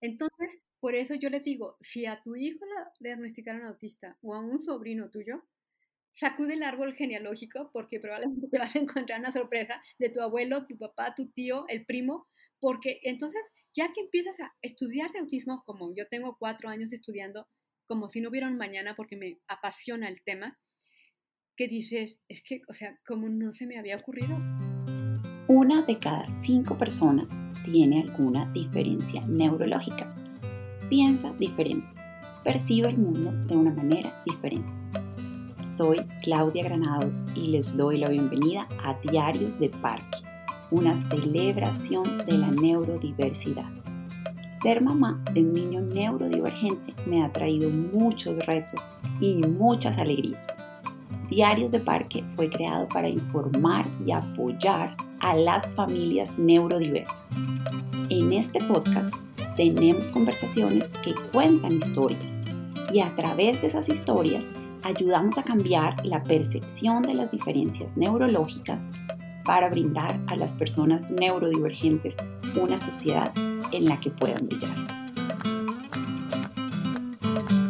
Entonces, por eso yo les digo, si a tu hijo le diagnosticaron autista o a un sobrino tuyo, sacude el árbol genealógico porque probablemente te vas a encontrar una sorpresa de tu abuelo, tu papá, tu tío, el primo, porque entonces ya que empiezas a estudiar de autismo, como yo tengo cuatro años estudiando, como si no hubiera un mañana porque me apasiona el tema, que dices, es que, o sea, como no se me había ocurrido. Una de cada cinco personas tiene alguna diferencia neurológica. Piensa diferente, percibe el mundo de una manera diferente. Soy Claudia Granados y les doy la bienvenida a Diarios de Parque, una celebración de la neurodiversidad. Ser mamá de un niño neurodivergente me ha traído muchos retos y muchas alegrías. Diarios de Parque fue creado para informar y apoyar a las familias neurodiversas. En este podcast tenemos conversaciones que cuentan historias y a través de esas historias ayudamos a cambiar la percepción de las diferencias neurológicas para brindar a las personas neurodivergentes una sociedad en la que puedan brillar.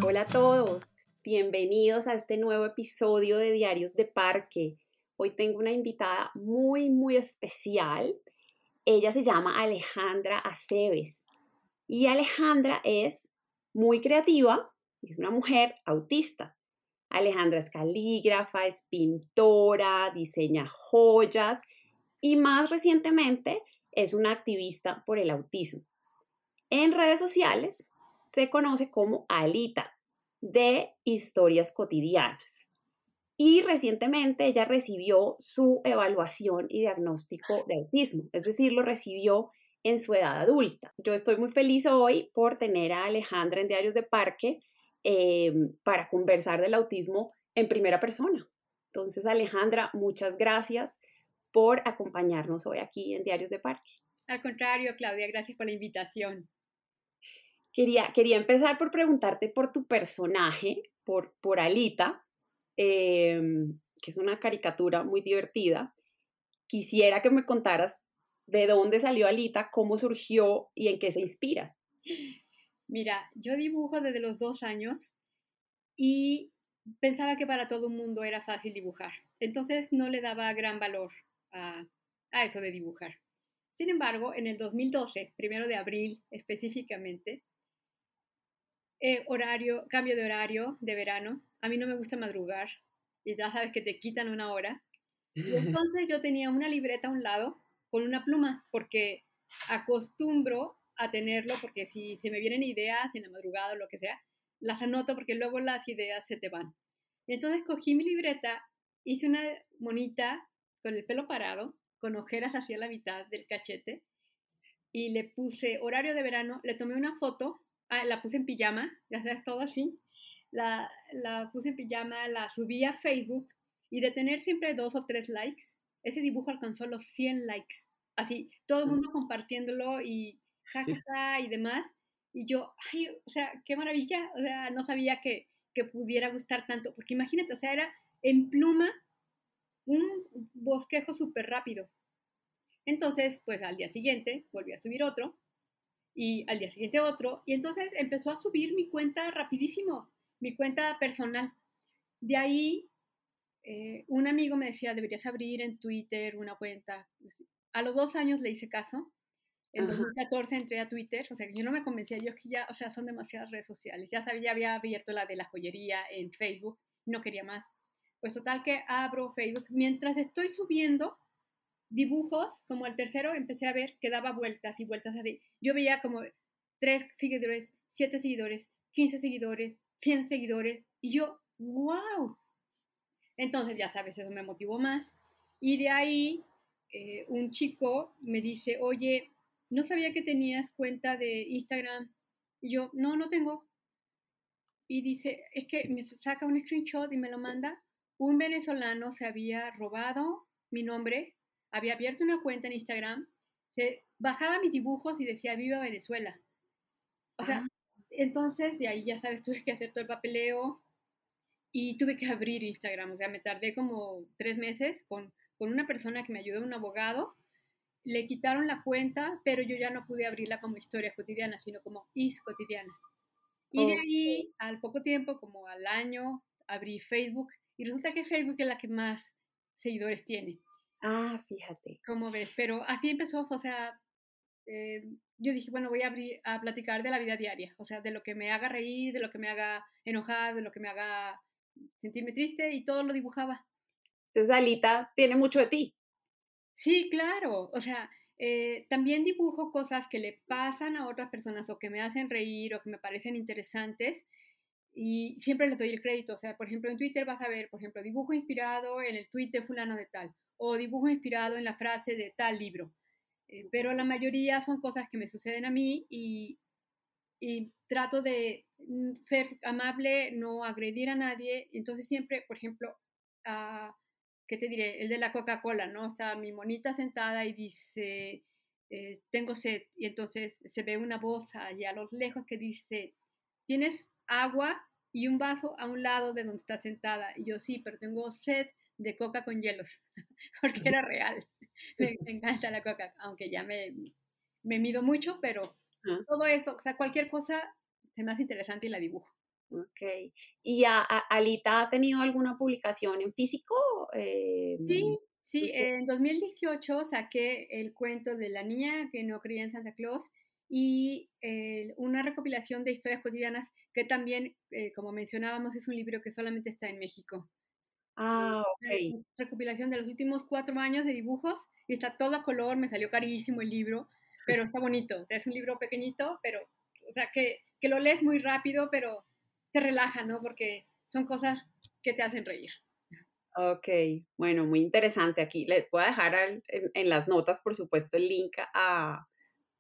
Hola a todos, bienvenidos a este nuevo episodio de Diarios de Parque. Hoy tengo una invitada muy, muy especial. Ella se llama Alejandra Aceves y Alejandra es muy creativa, es una mujer autista. Alejandra es calígrafa, es pintora, diseña joyas y más recientemente es una activista por el autismo. En redes sociales se conoce como Alita, de historias cotidianas. Y recientemente ella recibió su evaluación y diagnóstico de autismo, es decir, lo recibió en su edad adulta. Yo estoy muy feliz hoy por tener a Alejandra en Diarios de Parque eh, para conversar del autismo en primera persona. Entonces, Alejandra, muchas gracias por acompañarnos hoy aquí en Diarios de Parque. Al contrario, Claudia, gracias por la invitación. Quería, quería empezar por preguntarte por tu personaje, por, por Alita, em, que es una caricatura muy divertida. Quisiera que me contaras de dónde salió Alita, cómo surgió y en qué se inspira. Mira, yo dibujo desde los dos años y pensaba que para todo el mundo era fácil dibujar. Entonces no le daba gran valor a, eso de dibujar. Sin embargo, en el 2012, primero de abril específicamente, eh, horario, cambio de horario de verano. A mí no me gusta madrugar y ya sabes que te quitan una hora. Y entonces yo tenía una libreta a un lado con una pluma porque acostumbro a tenerlo porque si se me vienen ideas en la madrugada o lo que sea, las anoto porque luego las ideas se te van. Entonces cogí mi libreta, hice una monita con el pelo parado, con ojeras hacia la mitad del cachete y le puse horario de verano, le tomé una foto, ah, la puse en pijama, ya sabes, todo así, la, la puse en pijama, la subí a Facebook y de tener siempre dos o tres likes, ese dibujo alcanzó los 100 likes. Así, todo el mm. mundo compartiéndolo y jajaja y demás. Y yo, ay, o sea, qué maravilla, o sea, no sabía que, que pudiera gustar tanto, porque imagínate, o sea, era en pluma un bosquejo súper rápido. Entonces, pues al día siguiente volví a subir otro y al día siguiente otro y entonces empezó a subir mi cuenta rapidísimo, mi cuenta personal. De ahí, eh, un amigo me decía, deberías abrir en Twitter una cuenta. A los dos años le hice caso en 2014 entré a Twitter, o sea, yo no me convencía, yo que ya, o sea, son demasiadas redes sociales. Ya sabía, ya había abierto la de la joyería en Facebook, no quería más. Pues total que abro Facebook. Mientras estoy subiendo dibujos, como el tercero, empecé a ver que daba vueltas y vueltas así. Yo veía como tres seguidores, siete seguidores, 15 seguidores, 100 seguidores, y yo, wow. Entonces, ya sabes, eso me motivó más. Y de ahí, eh, un chico me dice, oye, no sabía que tenías cuenta de Instagram. Y yo, no, no tengo. Y dice, es que me saca un screenshot y me lo manda. Un venezolano se había robado mi nombre, había abierto una cuenta en Instagram, se bajaba mis dibujos y decía, viva Venezuela. O sea, ah. entonces de ahí ya sabes, tuve que hacer todo el papeleo y tuve que abrir Instagram. O sea, me tardé como tres meses con, con una persona que me ayudó, un abogado, le quitaron la cuenta, pero yo ya no pude abrirla como historias cotidianas, sino como is cotidianas. Y de ahí, al poco tiempo, como al año, abrí Facebook y resulta que Facebook es la que más seguidores tiene. Ah, fíjate. Como ves, pero así empezó, o sea, eh, yo dije, bueno, voy a, abrir, a platicar de la vida diaria, o sea, de lo que me haga reír, de lo que me haga enojar, de lo que me haga sentirme triste y todo lo dibujaba. Entonces, Alita tiene mucho de ti. Sí, claro, o sea, eh, también dibujo cosas que le pasan a otras personas o que me hacen reír o que me parecen interesantes y siempre les doy el crédito. O sea, por ejemplo, en Twitter vas a ver, por ejemplo, dibujo inspirado en el tweet de fulano de tal o dibujo inspirado en la frase de tal libro. Eh, pero la mayoría son cosas que me suceden a mí y, y trato de mm, ser amable, no agredir a nadie. Entonces siempre, por ejemplo, uh, ¿qué te diré? El de la Coca-Cola, ¿no? Está mi monita sentada y dice, eh, tengo sed. Y entonces se ve una voz allá a lo lejos que dice, ¿tienes agua y un vaso a un lado de donde está sentada? Y yo sí, pero tengo sed de coca con hielos, porque era real. Me, encanta la coca, aunque ya me, me mido mucho, pero todo eso, o sea, cualquier cosa se me hace interesante y la dibujo. Ok. ¿Y a, Alita ha tenido alguna publicación en físico? Eh, sí, sí. En 2018 saqué el cuento de la niña que no creía en Santa Claus y eh, una recopilación de historias cotidianas que también, eh, como mencionábamos, es un libro que solamente está en México. Ah, ok. Recopilación de los últimos cuatro años de dibujos y está todo a color, me salió carísimo el libro, pero está bonito. Es un libro pequeñito, pero, o sea, que, que lo lees muy rápido, pero te relaja, ¿no? Porque son cosas que te hacen reír. Ok, bueno, muy interesante aquí. Les voy a dejar en, las notas, por supuesto, el link a,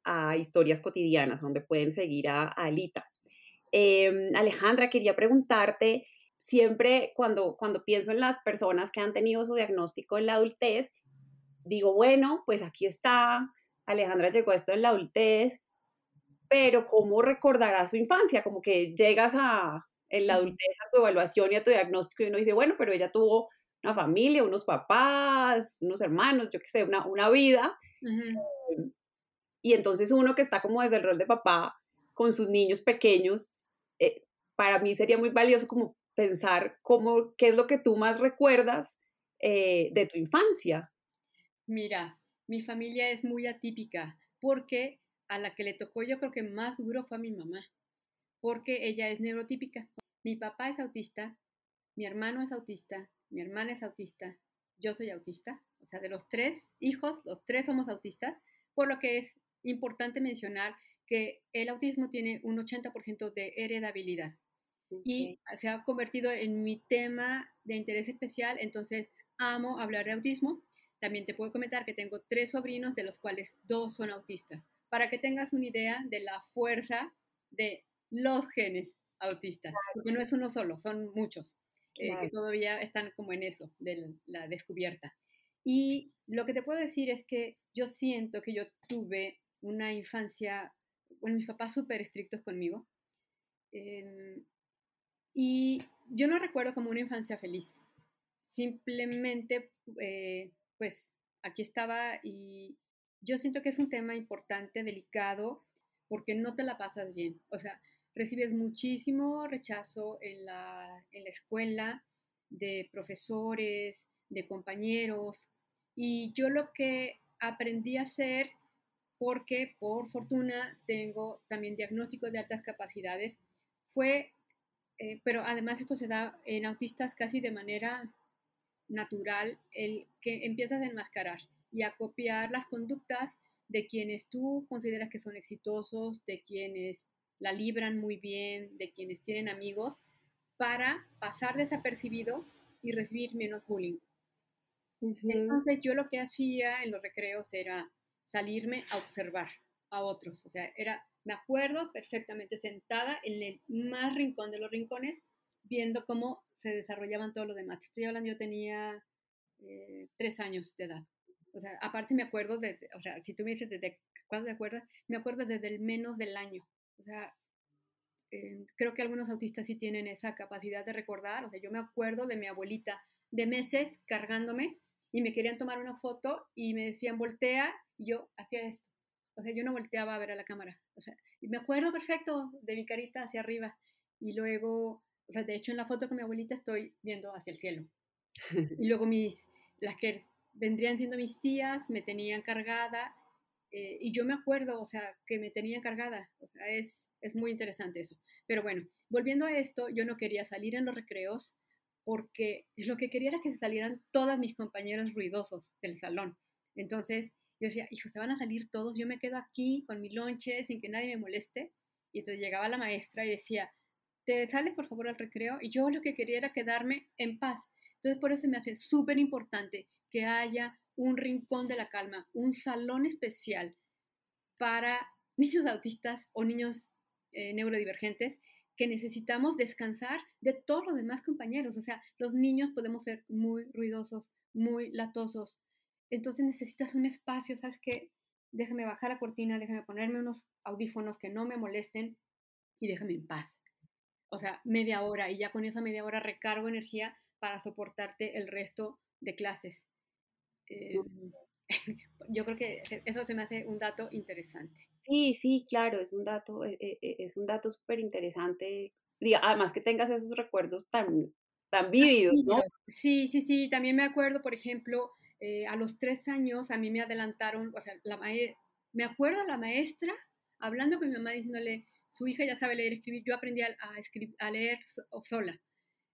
a historias cotidianas donde pueden seguir a, Alita. Em, Alejandra, quería preguntarte, siempre cuando, cuando pienso en las personas que han tenido su diagnóstico en la adultez, digo, bueno, pues aquí está, Alejandra llegó a esto en la adultez, pero ¿cómo recordará su infancia? Como que llegas a, en la adultez a tu evaluación y a tu diagnóstico y uno dice, bueno, pero ella tuvo una familia, unos papás, unos hermanos, yo qué sé, una, una vida. Em, y entonces uno que está como desde el rol de papá con sus niños pequeños, eh, para mí sería muy valioso como pensar cómo, qué es lo que tú más recuerdas eh, de tu infancia. Mira, mi familia es muy atípica porque a la que le tocó yo creo que más duro fue a mi mamá, porque ella es neurotípica. Mi papá es autista, mi hermano es autista, mi hermana es autista, yo soy autista, o sea, de los tres hijos, los tres somos autistas, por lo que es importante mencionar que el autismo tiene un 80% de heredabilidad y se ha convertido en mi tema de interés especial, entonces amo hablar de autismo. También te puedo comentar que tengo tres sobrinos, de los cuales dos son autistas para que tengas una idea de la fuerza de los genes autistas, porque no es uno solo, son muchos eh, que todavía están como en eso, de la descubierta. Y lo que te puedo decir es que yo siento que yo tuve una infancia, bueno, mis papás súper estrictos conmigo, em, y yo no recuerdo como una infancia feliz, simplemente, eh, pues aquí estaba y yo siento que es un tema importante, delicado, porque no te la pasas bien. O sea, recibes muchísimo rechazo en la, en la escuela de profesores, de compañeros. Y yo lo que aprendí a hacer, porque por fortuna tengo también diagnóstico de altas capacidades, fue, eh, pero además esto se da en autistas casi de manera natural, el que empiezas a enmascarar y a copiar las conductas de quienes tú consideras que son exitosos, de quienes la libran muy bien, de quienes tienen amigos, para pasar desapercibido y recibir menos bullying. Entonces yo lo que hacía en los recreos era salirme a observar a otros, o sea, era, me acuerdo perfectamente sentada en el más rincón de los rincones, viendo cómo se desarrollaban todos los demás. Estoy hablando, yo tenía eh, tres años de edad. O sea, aparte me acuerdo de, o sea, si tú me dices desde cuándo te acuerdas, me acuerdo desde el menos del año. O sea, eh, creo que algunos autistas sí tienen esa capacidad de recordar. O sea, yo me acuerdo de mi abuelita de meses cargándome y me querían tomar una foto y me decían voltea y yo hacía esto. O sea, yo no volteaba a ver a la cámara. O sea, y me acuerdo perfecto de mi carita hacia arriba. Y luego, o sea, de hecho en la foto con mi abuelita estoy viendo hacia el cielo. Y luego mis, las que vendrían siendo mis tías me tenían cargada eh, y yo me acuerdo, o sea, que me tenían cargada. O sea, es, es muy interesante eso. Pero bueno, volviendo a esto, yo no quería salir en los recreos porque lo que quería era que salieran todas mis compañeros ruidosos del salón. Entonces yo decía, hijo, se van a salir todos, yo me quedo aquí con mi lonche sin que nadie me moleste. Y entonces llegaba la maestra y decía, te sales por favor al recreo. Y yo lo que quería era quedarme en paz. Entonces por eso me hace súper importante que haya un rincón de la calma, un salón especial para niños autistas o niños eh, neurodivergentes que necesitamos descansar de todos los demás compañeros. O sea, los niños podemos ser muy ruidosos, muy latosos. Entonces necesitas un espacio, ¿sabes qué? Déjame bajar la cortina, déjame ponerme unos audífonos que no me molesten y déjame en paz. O sea, media hora y ya con esa media hora recargo energía para soportarte el resto de clases. Em, yo creo que eso se me hace un dato interesante. Sí, sí, claro, es un dato, e, e, e, es un dato súper interesante. Además que tengas esos recuerdos tan, tan vívidos, ¿no? Sí, sí, sí. También me acuerdo, por ejemplo, eh, a los tres años a mí me adelantaron, o sea, la me acuerdo a la maestra hablando con mi mamá diciéndole, su hija ya sabe leer y escribir. Yo aprendí a, a, leer sola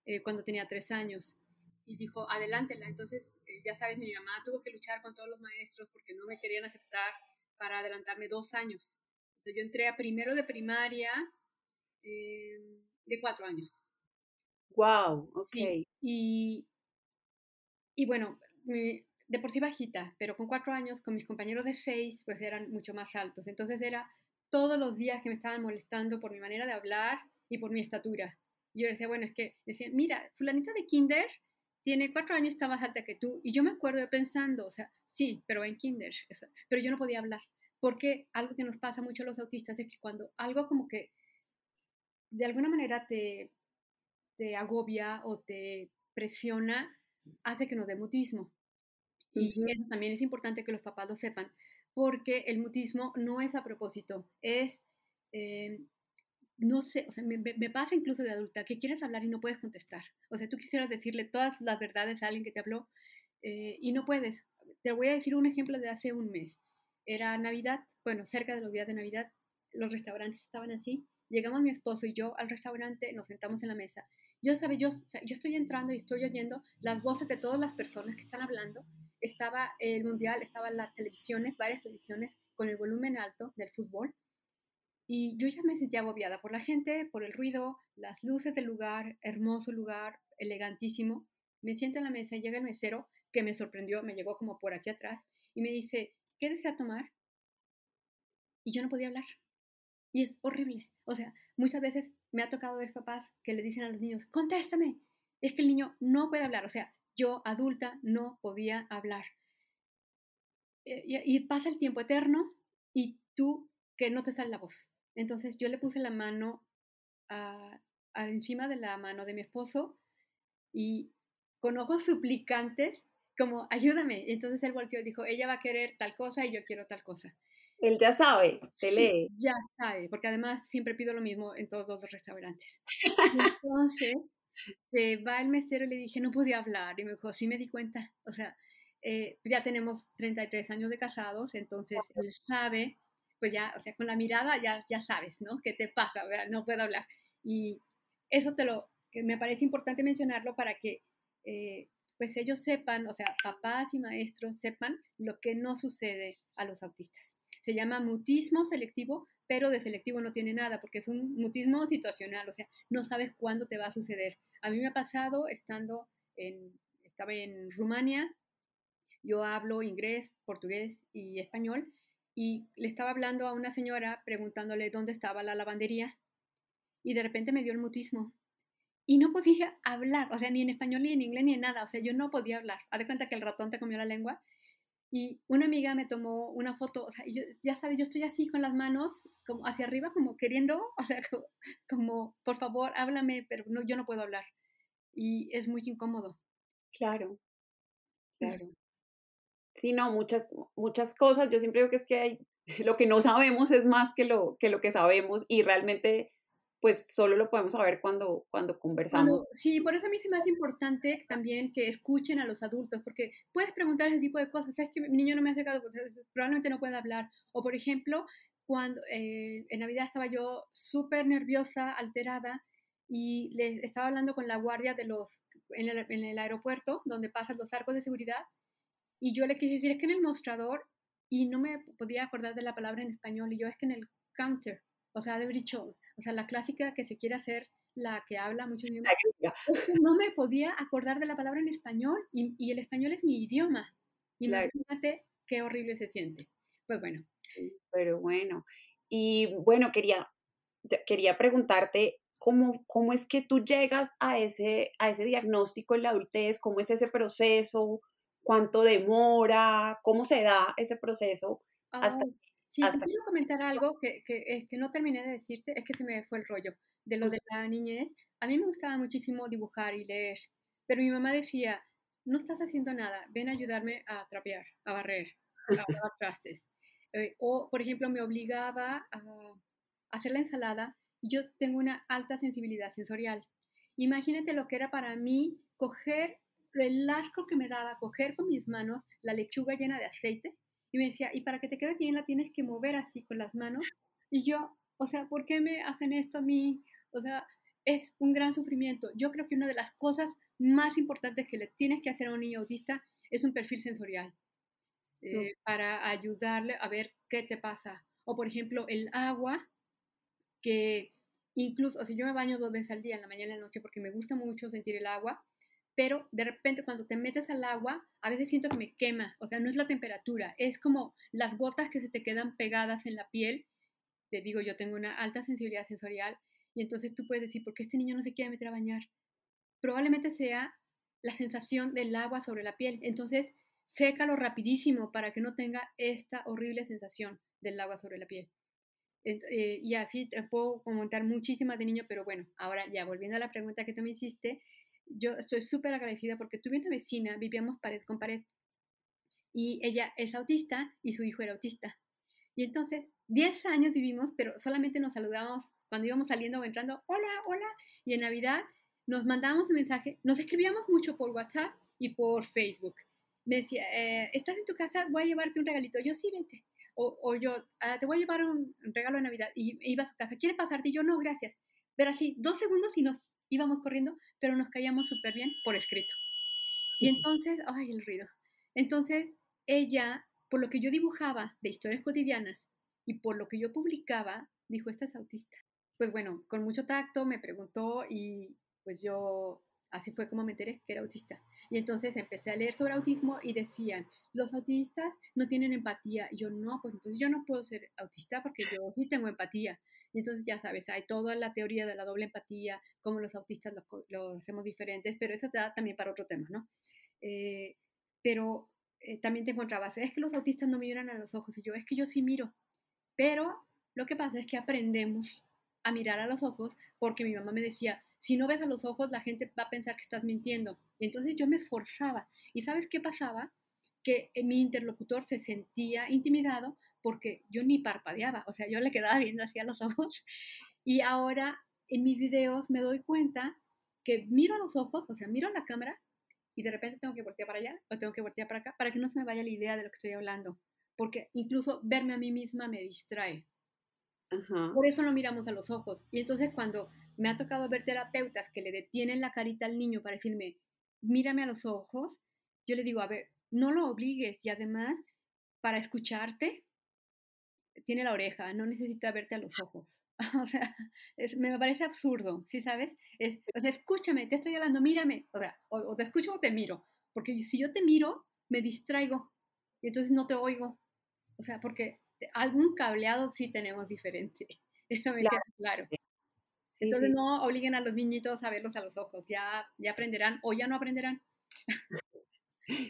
eh, cuando tenía tres años y dijo, adelántela. Entonces, eh, ya sabes, mi mamá tuvo que luchar con todos los maestros porque no me querían aceptar para adelantarme dos años. O sea, yo entré a primero de primaria de cuatro años. Wow, ok. y, y bueno, de por sí bajita, pero con cuatro años, con mis compañeros de seis, pues eran mucho más altos. Entonces era todos los días que me estaban molestando por mi manera de hablar y por mi estatura. Yo decía, bueno, es que decía, mira, fulanita de kinder tiene cuatro años, está más alta que tú. Y yo me acuerdo de pensando, o sea, sí, pero en kinder, pero yo no podía hablar. Porque algo que nos pasa mucho a los autistas es que cuando algo como que de alguna manera te, te agobia o te presiona, hace que nos dé mutismo. Y eso también es importante que los papás lo sepan, porque el mutismo no es a propósito, es eh, no sé, o sea, me, pasa incluso de adulta que quieres hablar y no puedes contestar. O sea, tú quisieras decirle todas las verdades a alguien que te habló eh, y no puedes. Te voy a decir un ejemplo de hace un mes. Era Navidad, bueno, cerca de los días de Navidad, los restaurantes estaban así. Llegamos mi esposo y yo al restaurante, nos sentamos en la mesa. Yo sabía, yo, yo estoy entrando y estoy oyendo las voces de todas las personas que están hablando. Estaba el mundial, estaban las televisiones, varias televisiones con el volumen alto del fútbol y yo ya me sentía agobiada por la gente, por el ruido, las luces del lugar, hermoso lugar, elegantísimo. Me siento en la mesa y llega el mesero, que me sorprendió, me llegó como por aquí atrás, y me dice, ¿qué desea tomar? Y yo no podía hablar. Y es horrible. O sea, muchas veces me ha tocado ver papás que le dicen a los niños, contéstame. Es que el niño no puede hablar. O sea, yo adulta no podía hablar. Eh, y, pasa el tiempo eterno y tú que no te sale la voz. Entonces yo le puse la mano a, encima de la mano de mi esposo y con ojos suplicantes, como ayúdame. Entonces él volteó y dijo, ella va a querer tal cosa y yo quiero tal cosa. Él ya sabe, se lee. Ya sabe, porque además siempre pido lo mismo en todos los restaurantes. Entonces se va el mesero y le dije, no podía hablar. Y me dijo, sí me di cuenta. O sea, eh, ya tenemos 33 años de casados, entonces él sabe pues ya, o sea, con la mirada ya, ya sabes, ¿no? ¿Qué te pasa? No puedo hablar. Y eso te lo, que me parece importante mencionarlo para que, eh, pues ellos sepan, o sea, papás y maestros sepan lo que no sucede a los autistas. Se llama mutismo selectivo, pero de selectivo no tiene nada, porque es un mutismo situacional, o sea, no sabes cuándo te va a suceder. A mí me ha pasado estando en, estaba en Rumania, yo hablo inglés, portugués y español, y le estaba hablando a una señora preguntándole dónde estaba la lavandería y de repente me dio el mutismo y no podía hablar, o sea, ni en español, ni en inglés, ni en nada, o sea, yo no podía hablar. Haz de cuenta que el ratón te comió la lengua y una amiga me tomó una foto, o sea, yo, ya sabes, yo estoy así con las manos como hacia arriba, como queriendo, o sea, como, por favor, háblame, pero no, yo no puedo hablar. Y es muy incómodo. Claro, claro. Sí, no, muchas, muchas cosas. Yo siempre digo que es que hay, lo que no sabemos es más que lo que, lo que sabemos y realmente pues solo lo podemos saber cuando, cuando conversamos. sí, por eso a mí sí me hace importante también que escuchen a los adultos, porque puedes preguntar ese tipo de cosas, es que mi niño no me hace caso, probablemente no puede hablar. O por ejemplo, cuando eh, en Navidad estaba yo súper nerviosa, alterada, y le estaba hablando con la guardia de los, en el, en el aeropuerto, donde pasan los arcos de seguridad, y yo le quise decir, es que en el mostrador, y no me podía acordar de la palabra en español, y yo es que en el counter, o sea, de brichón, o sea, la clásica que se quiere hacer la que habla muchos idiomas. no me podía acordar de la palabra en español y, el español es mi idioma. Imagínate qué horrible se siente. Pues bueno. Pero bueno. Y bueno, quería, quería preguntarte cómo, cómo es que tú llegas a ese, a ese diagnóstico en la adultez, cómo es ese proceso, cuánto demora, cómo se da ese proceso hasta, Sí, quiero comentar algo que, que, que, no terminé de decirte, es que se me fue el rollo de lo de la niñez. A mí me gustaba muchísimo dibujar y leer, pero mi mamá decía, no estás haciendo nada, ven a ayudarme a trapear, a barrer, a lavar trastes. Eh, o, por ejemplo, me obligaba a hacer la ensalada yo tengo una alta sensibilidad sensorial. Imagínate lo que era para mí coger el asco que me daba, coger con mis manos la lechuga llena de aceite y me decía, y para que te quede bien la tienes que mover así con las manos. Y yo, o sea, ¿por qué me hacen esto a mí? O sea, es un gran sufrimiento. Yo creo que una de las cosas más importantes que le tienes que hacer a un niño autista es un perfil sensorial eh, para ayudarle a ver qué te pasa. O por ejemplo, el agua, que incluso, o sea, yo me baño dos veces al día, en la mañana y en la noche, porque me gusta mucho sentir el agua, pero de repente cuando te metes al agua, a veces siento que me quema, o sea, no es la temperatura, es como las gotas que se te quedan pegadas en la piel. Te digo, yo tengo una alta sensibilidad sensorial y entonces tú puedes decir, ¿por qué este niño no se quiere meter a bañar? Probablemente sea la sensación del agua sobre la piel. Entonces, sécalo rapidísimo para que no tenga esta horrible sensación del agua sobre la piel. Eh, y así te puedo comentar muchísimas de niño, pero bueno, ahora ya volviendo a la pregunta que tú me hiciste, yo estoy súper agradecida porque tuve una vecina, vivíamos pared con pared, y ella es autista y su hijo era autista. Y entonces, 10 años vivimos, pero solamente nos saludábamos cuando íbamos saliendo o entrando, hola, hola, y en Navidad nos mandábamos un mensaje, nos escribíamos mucho por WhatsApp y por Facebook. Me decía, eh, ¿estás en tu casa? Voy a llevarte un regalito. Yo sí, vente. O, o yo, ah, te voy a llevar un regalo de Navidad. Y iba a su casa. ¿Quiere pasarte? Y yo, no, gracias. Pero así, dos segundos y nos íbamos corriendo, pero nos caíamos súper bien por escrito. Y entonces, ay, el ruido. Entonces, ella, por lo que yo dibujaba de historias cotidianas y por lo que yo publicaba, dijo, esta es autista. Pues bueno, con mucho tacto me preguntó y pues yo Así fue como me enteré que era autista. Y entonces empecé a leer sobre autismo y decían, los autistas no tienen empatía. Y yo, no, pues entonces yo no puedo ser autista porque yo sí tengo empatía. Y entonces ya sabes, hay toda la teoría de la doble empatía, cómo los autistas lo, hacemos diferentes, pero eso da también para otro tema, ¿no? Eh, pero eh, también te encontrabas, es que los autistas no miran a los ojos. Y yo, es que yo sí miro. Pero lo que pasa es que aprendemos a mirar a los ojos porque mi mamá me decía, si no ves a los ojos, la gente va a pensar que estás mintiendo. Y entonces yo me esforzaba. ¿Y sabes qué pasaba? Que eh, mi interlocutor se sentía intimidado porque yo ni parpadeaba, o sea, yo le quedaba viendo hacia los ojos. Y ahora en mis videos me doy cuenta que miro a los ojos, o sea, miro a la cámara y de repente tengo que voltear para allá o tengo que voltear para acá para que no se me vaya la idea de lo que estoy hablando. Porque incluso verme a mí misma me distrae. Por eso no miramos a los ojos. Y entonces cuando me ha tocado ver terapeutas que le detienen la carita al niño para decirme, mírame a los ojos, yo le digo, a ver, no lo obligues y además, para escucharte, tiene la oreja, no necesita verte a los ojos. o sea, me parece absurdo, ¿sí sabes? Es, o sea, escúchame, te estoy hablando, mírame, o sea, o, te escucho o te miro, porque si yo te miro, me distraigo y entonces no te oigo. O sea, porque algún cableado sí tenemos diferente. Eso me queda claro. Entonces no obliguen a los niñitos a verlos a los ojos, ya, ya aprenderán o ya no aprenderán.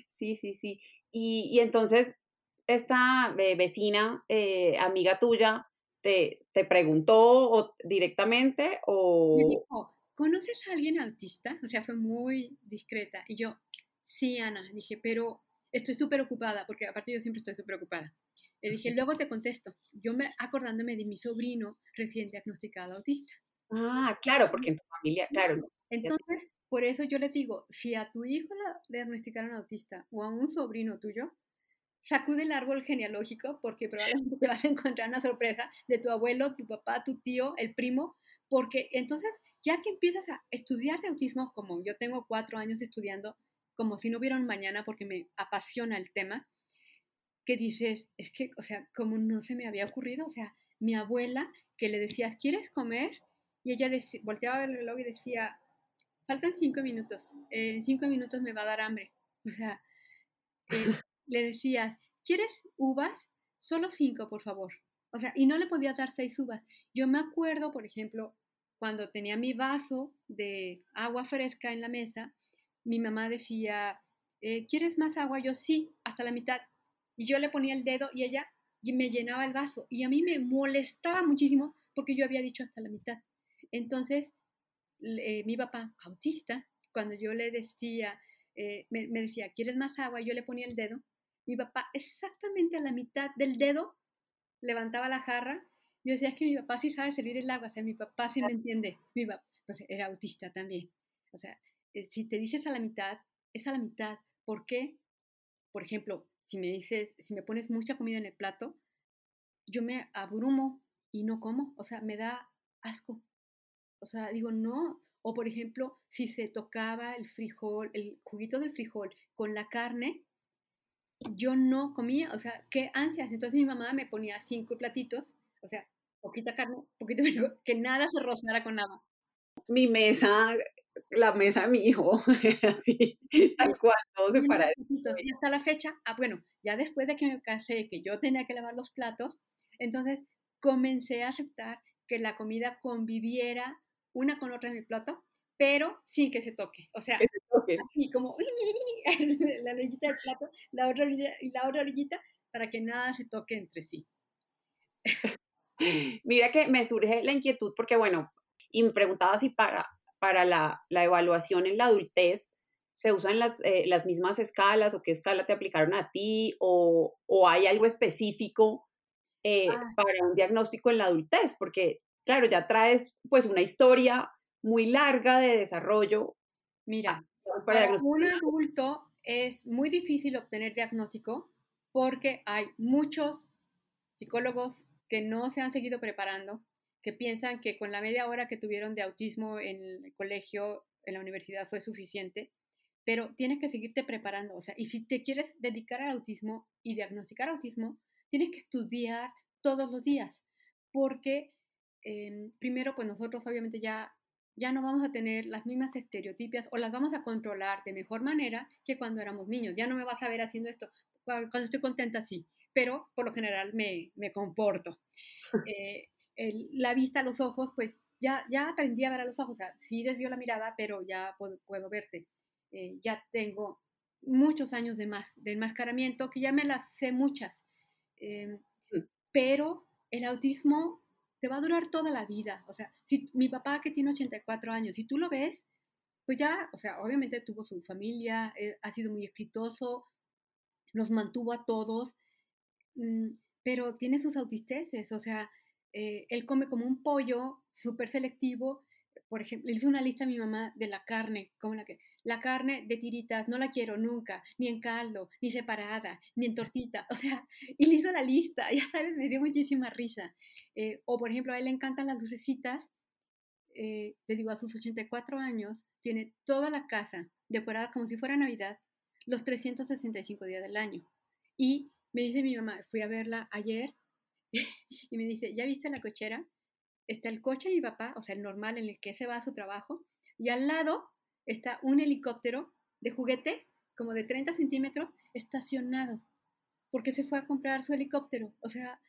Sí, sí, sí. Y, entonces, esta eh, vecina, eh, amiga tuya, te, te preguntó o, directamente o... Me dijo, ¿conoces a alguien autista? O sea, fue muy discreta. Y yo, sí, Ana, dije, pero estoy súper ocupada, porque aparte yo siempre estoy súper ocupada. Le dije, luego te contesto. Yo me acordándome de mi sobrino recién diagnosticado autista. Ah, claro, porque en tu familia, claro. Entonces, por eso yo les digo, si a tu hijo le diagnosticaron autista o a un sobrino tuyo, sacude el árbol genealógico porque probablemente te vas a encontrar una sorpresa de tu abuelo, tu papá, tu tío, el primo, porque entonces ya que empiezas a estudiar de autismo, como yo tengo cuatro años estudiando, como si no hubiera un mañana porque me apasiona el tema, que dices, es que, o sea, como no se me había ocurrido, o sea, mi abuela que le decías, ¿quieres comer? Y ella volteaba el reloj y decía, faltan cinco minutos, en cinco minutos me va a dar hambre. O sea, eh, le decías, ¿quieres uvas? Solo cinco, por favor. O sea, y no le podía dar seis uvas. Yo me acuerdo, por ejemplo, cuando tenía mi vaso de agua fresca en la mesa, mi mamá decía, eh, ¿quieres más agua? Yo sí, hasta la mitad. Y yo le ponía el dedo y ella me llenaba el vaso. Y a mí me molestaba muchísimo porque yo había dicho hasta la mitad. Entonces, mi papá, autista, cuando yo le decía, eh, me, me, decía, ¿quieres más agua? Yo le ponía el dedo. Mi papá, exactamente a la mitad del dedo, levantaba la jarra. Yo decía, es que mi papá sí sabe servir el agua, o sea, mi papá sí me entiende. Mi papá, pues era autista también. O sea, eh, si te dices a la mitad, es a la mitad. ¿Por qué? Por ejemplo, si me dices, si me pones mucha comida en el plato, yo me abrumo y no como, o sea, me da asco. O sea, digo, no. O por ejemplo, si se tocaba el frijol, el juguito del frijol con la carne, yo no comía, o sea, qué ansias. Entonces mi mamá me ponía cinco platitos, o sea, poquita carne, poquito frijol, que nada se rozara con nada. Mi mesa la mesa de mi hijo, así, tal cual, todo separado. Y hasta la fecha, ah, bueno, ya después de que me casé, que yo tenía que lavar los platos, entonces comencé a aceptar que la comida conviviera una con otra en el plato, pero sin que se toque. O sea, y como la orillita del plato, la otra orilla, y la otra orillita, para que nada se toque entre sí. Mira que me surge la inquietud porque, bueno, y me preguntaba si para para la, evaluación en la adultez se usan las, eh, las, mismas escalas o qué escala te aplicaron a ti o, hay algo específico eh, ah. para un diagnóstico en la adultez, porque claro, ya traes pues una historia muy larga de desarrollo. Mira, para un adulto es muy difícil obtener diagnóstico porque hay muchos psicólogos que no se han seguido preparando que piensan que con la media hora que tuvieron de autismo en el colegio, en la universidad, fue suficiente, pero tienes que seguirte preparando. O sea, y si te quieres dedicar al autismo y diagnosticar autismo, tienes que estudiar todos los días, porque em, primero, pues nosotros obviamente ya, ya no vamos a tener las mismas estereotipias o las vamos a controlar de mejor manera que cuando éramos niños. Ya no me vas a ver haciendo esto. Cuando estoy contenta, sí, pero por lo general me, me comporto. Eh, la vista, los ojos, pues ya, ya aprendí a ver a los ojos, o sea, sí desvió la mirada, pero ya puedo, verte. Eh, ya tengo muchos años de, más, de enmascaramiento, que ya me las sé muchas, em, pero el autismo te va a durar toda la vida. O sea, si mi papá que tiene 84 años, si tú lo ves, pues ya, o sea, obviamente tuvo su familia, eh, ha sido muy exitoso, los mantuvo a todos, mm, pero tiene sus autisteces, o sea, eh, él come como un pollo súper selectivo. Por ejemplo, hizo una lista a mi mamá de la carne, como la que, la carne de tiritas no la quiero nunca, ni en caldo, ni separada, ni en tortita, o sea, y le hizo la lista, ya sabes, me dio muchísima risa. Eh, o por ejemplo, a él le encantan las lucecitas, eh, te digo, a sus 84 años, tiene toda la casa decorada como si fuera Navidad, los 365 días del año. Y me dice mi mamá, fui a verla ayer y me dice, ¿ya viste la cochera? Está el coche de mi papá, o sea, el normal en el que se va a su trabajo, y al lado está un helicóptero de juguete, como de 30 centímetros, estacionado, porque se fue a comprar su helicóptero, o sea,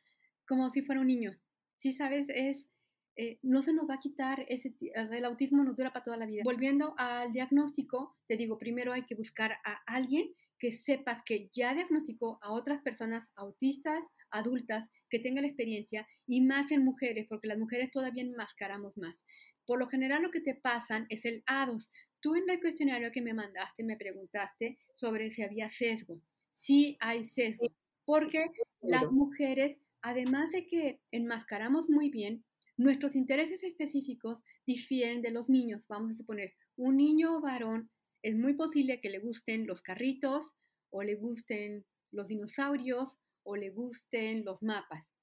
como si fuera un niño. Sí, sabes, es, eh, no se nos va a quitar ese, el autismo nos dura para toda la vida. Volviendo al diagnóstico, te digo, primero hay que buscar a alguien que sepas que ya diagnosticó a otras personas autistas, adultas, que tengan la experiencia y más en mujeres, porque las mujeres todavía enmascaramos más. Por lo general lo que te pasan es el A2. Tú en el cuestionario que me mandaste me preguntaste sobre si había sesgo. sí hay sesgo, porque las mujeres, además de que enmascaramos muy bien, nuestros intereses específicos difieren de los niños. Vamos a suponer, un niño varón es muy posible que le gusten los carritos o le gusten los dinosaurios o le gusten los mapas.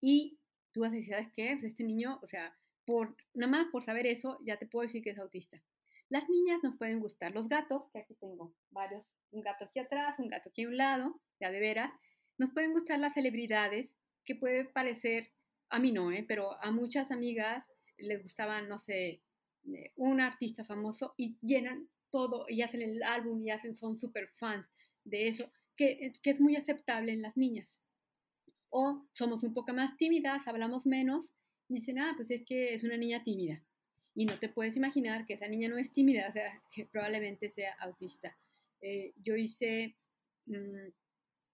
Y tú vas a decir, ¿sabes qué? Pues este niño, o sea, por, nada más por saber eso, ya te puedo decir que es autista. Las niñas nos pueden gustar los gatos, que aquí tengo varios, un gato aquí atrás, un gato aquí a un lado, ya de veras. Nos pueden gustar las celebridades, que puede parecer, a mí no, ¿eh? pero a muchas amigas les gustaban, no sé, eh, un artista famoso y llenan todo y hacen el álbum y hacen, son súper fans de eso, que, que es muy aceptable en las niñas. O somos un poco más tímidas, hablamos menos, dicen, ah, pues es que es una niña tímida. Y no te puedes imaginar que esa niña no es tímida, o sea, que probablemente sea autista. Eh, yo hice, mm,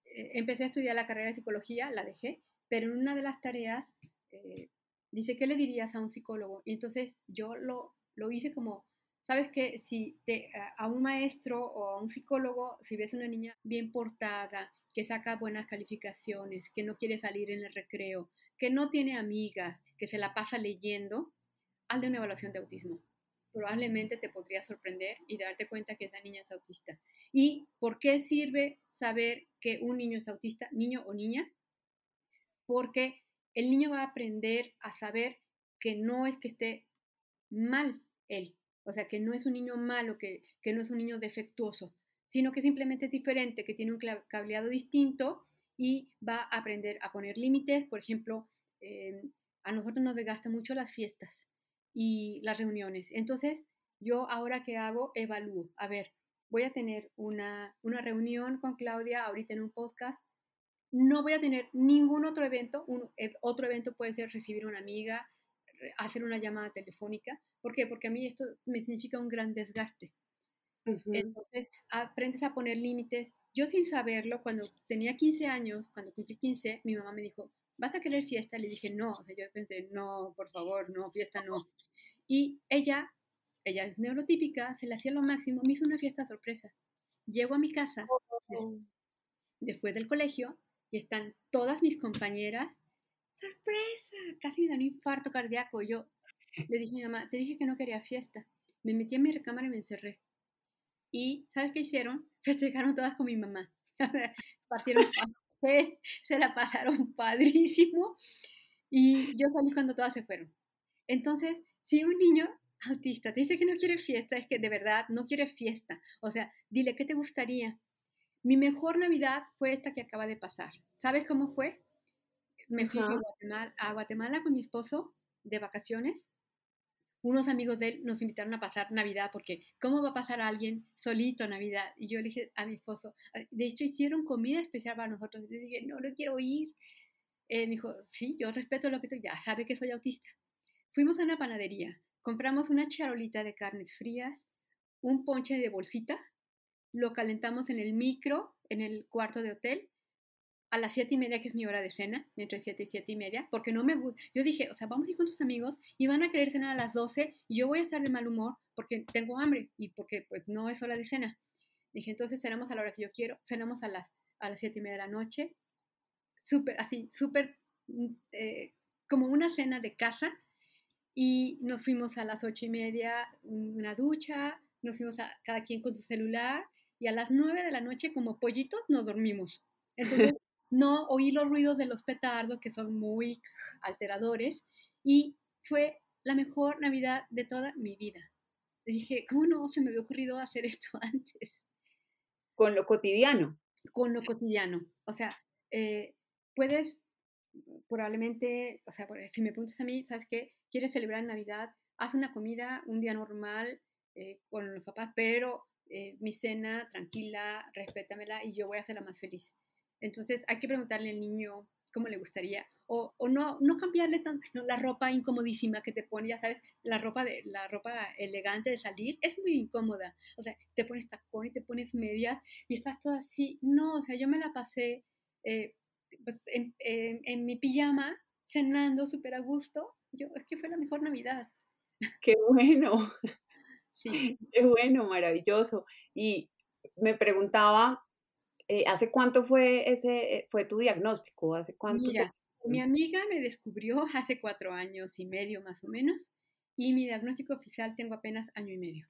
eh, empecé a estudiar la carrera de psicología, la dejé, pero en una de las tareas eh, dice, ¿qué le dirías a un psicólogo? Y entonces yo lo, lo hice como, sabes que si te, a un maestro o a un psicólogo, si ves una niña bien portada, que saca buenas calificaciones, que no quiere salir en el recreo, que no tiene amigas, que se la pasa leyendo, haz de una evaluación de autismo. Probablemente te podría sorprender y darte cuenta que esa niña es autista. ¿Y por qué sirve saber que un niño es autista, niño o niña? Porque el niño va a aprender a saber que no es que esté mal él, o sea, que no es un niño malo, que, que no es un niño defectuoso, sino que simplemente es diferente, que tiene un cableado distinto y va a aprender a poner límites. Por ejemplo, eh, a nosotros nos desgasta mucho las fiestas y las reuniones. Entonces, yo ahora que hago, evalúo. A ver, voy a tener una, una reunión con Claudia ahorita en un podcast. No voy a tener ningún otro evento. Un, eh, otro evento puede ser recibir una amiga, hacer una llamada telefónica. ¿Por qué? Porque a mí esto me significa un gran desgaste. Entonces, aprendes a poner límites. Yo sin saberlo, cuando tenía 15 años, cuando cumplí 15, mi mamá me dijo, ¿vas a querer fiesta? Le dije, no. O sea, yo pensé, no, por favor, no, fiesta no. Y ella, ella es neurotípica, se le hacía lo máximo, me hizo una fiesta sorpresa. Llego a mi casa oh. después del colegio y están todas mis compañeras. ¡Sorpresa! Casi me da un infarto cardíaco. Yo le dije a mi mamá, te dije que no quería fiesta. Me metí en mi recámara y me encerré. Y ¿sabes qué hicieron? Festejaron todas con mi mamá. Partieron se la pasaron padrísimo. Y yo salí cuando todas se fueron. Entonces, si un niño autista te dice que no quiere fiesta, es que de verdad no quiere fiesta. O sea, dile, ¿qué te gustaría? Mi mejor Navidad fue esta que acaba de pasar. ¿Sabes cómo fue? Me fui a Guatemala con mi esposo de vacaciones unos amigos de él nos invitaron a pasar Navidad porque ¿cómo va a pasar alguien solito Navidad? Y yo le dije a mi esposo, de hecho hicieron comida especial para nosotros. Y le dije, no, no quiero ir. Eh, me dijo, sí, yo respeto lo que tú, ya sabe que soy autista. Fuimos a una panadería, compramos una charolita de carnes frías, un ponche de bolsita, lo calentamos en el micro, en el cuarto de hotel, a las siete y media, que es mi hora de cena, entre siete y siete y media, porque no me gusta. Yo dije, o sea, vamos a ir con tus amigos y van a querer cenar a las doce y yo voy a estar de mal humor porque tengo hambre y porque pues no es hora de cena. Dije, entonces cenamos a la hora que yo quiero, cenamos a las, a las siete y media de la noche, súper, así, súper, mm, eh, como una cena de casa y nos fuimos a las ocho y media, una ducha, nos fuimos a cada quien con su celular y a las nueve de la noche como pollitos nos dormimos. Entonces no oí los ruidos de los petardos que son muy alteradores y fue la mejor Navidad de toda mi vida. dije, ¿cómo no se me había ocurrido hacer esto antes? Con lo cotidiano. Con lo cotidiano. O sea, eh, puedes probablemente, o sea, si me preguntas a mí, ¿sabes qué? ¿Quieres celebrar Navidad? Haz una comida, un día normal eh, con los papás, pero eh, mi cena, tranquila, respétamela y yo voy a hacerla más feliz. Entonces hay que preguntarle al niño cómo le gustaría o, o no, no cambiarle tanto la ropa incomodísima que te pone, ya sabes, la ropa, de, la ropa elegante de salir es muy incómoda. O sea, te pones tacón y te pones medias y estás todo así. No, o sea, yo me la pasé eh, pues, en, en, mi pijama cenando súper a gusto. Yo, es que fue la mejor Navidad. Qué bueno. Sí. Qué bueno, maravilloso. Y me preguntaba eh, ¿hace cuánto fue ese, eh, fue tu diagnóstico? ¿Hace cuánto? Mira, mi amiga me descubrió hace cuatro años y medio más o menos y mi diagnóstico oficial tengo apenas año y medio.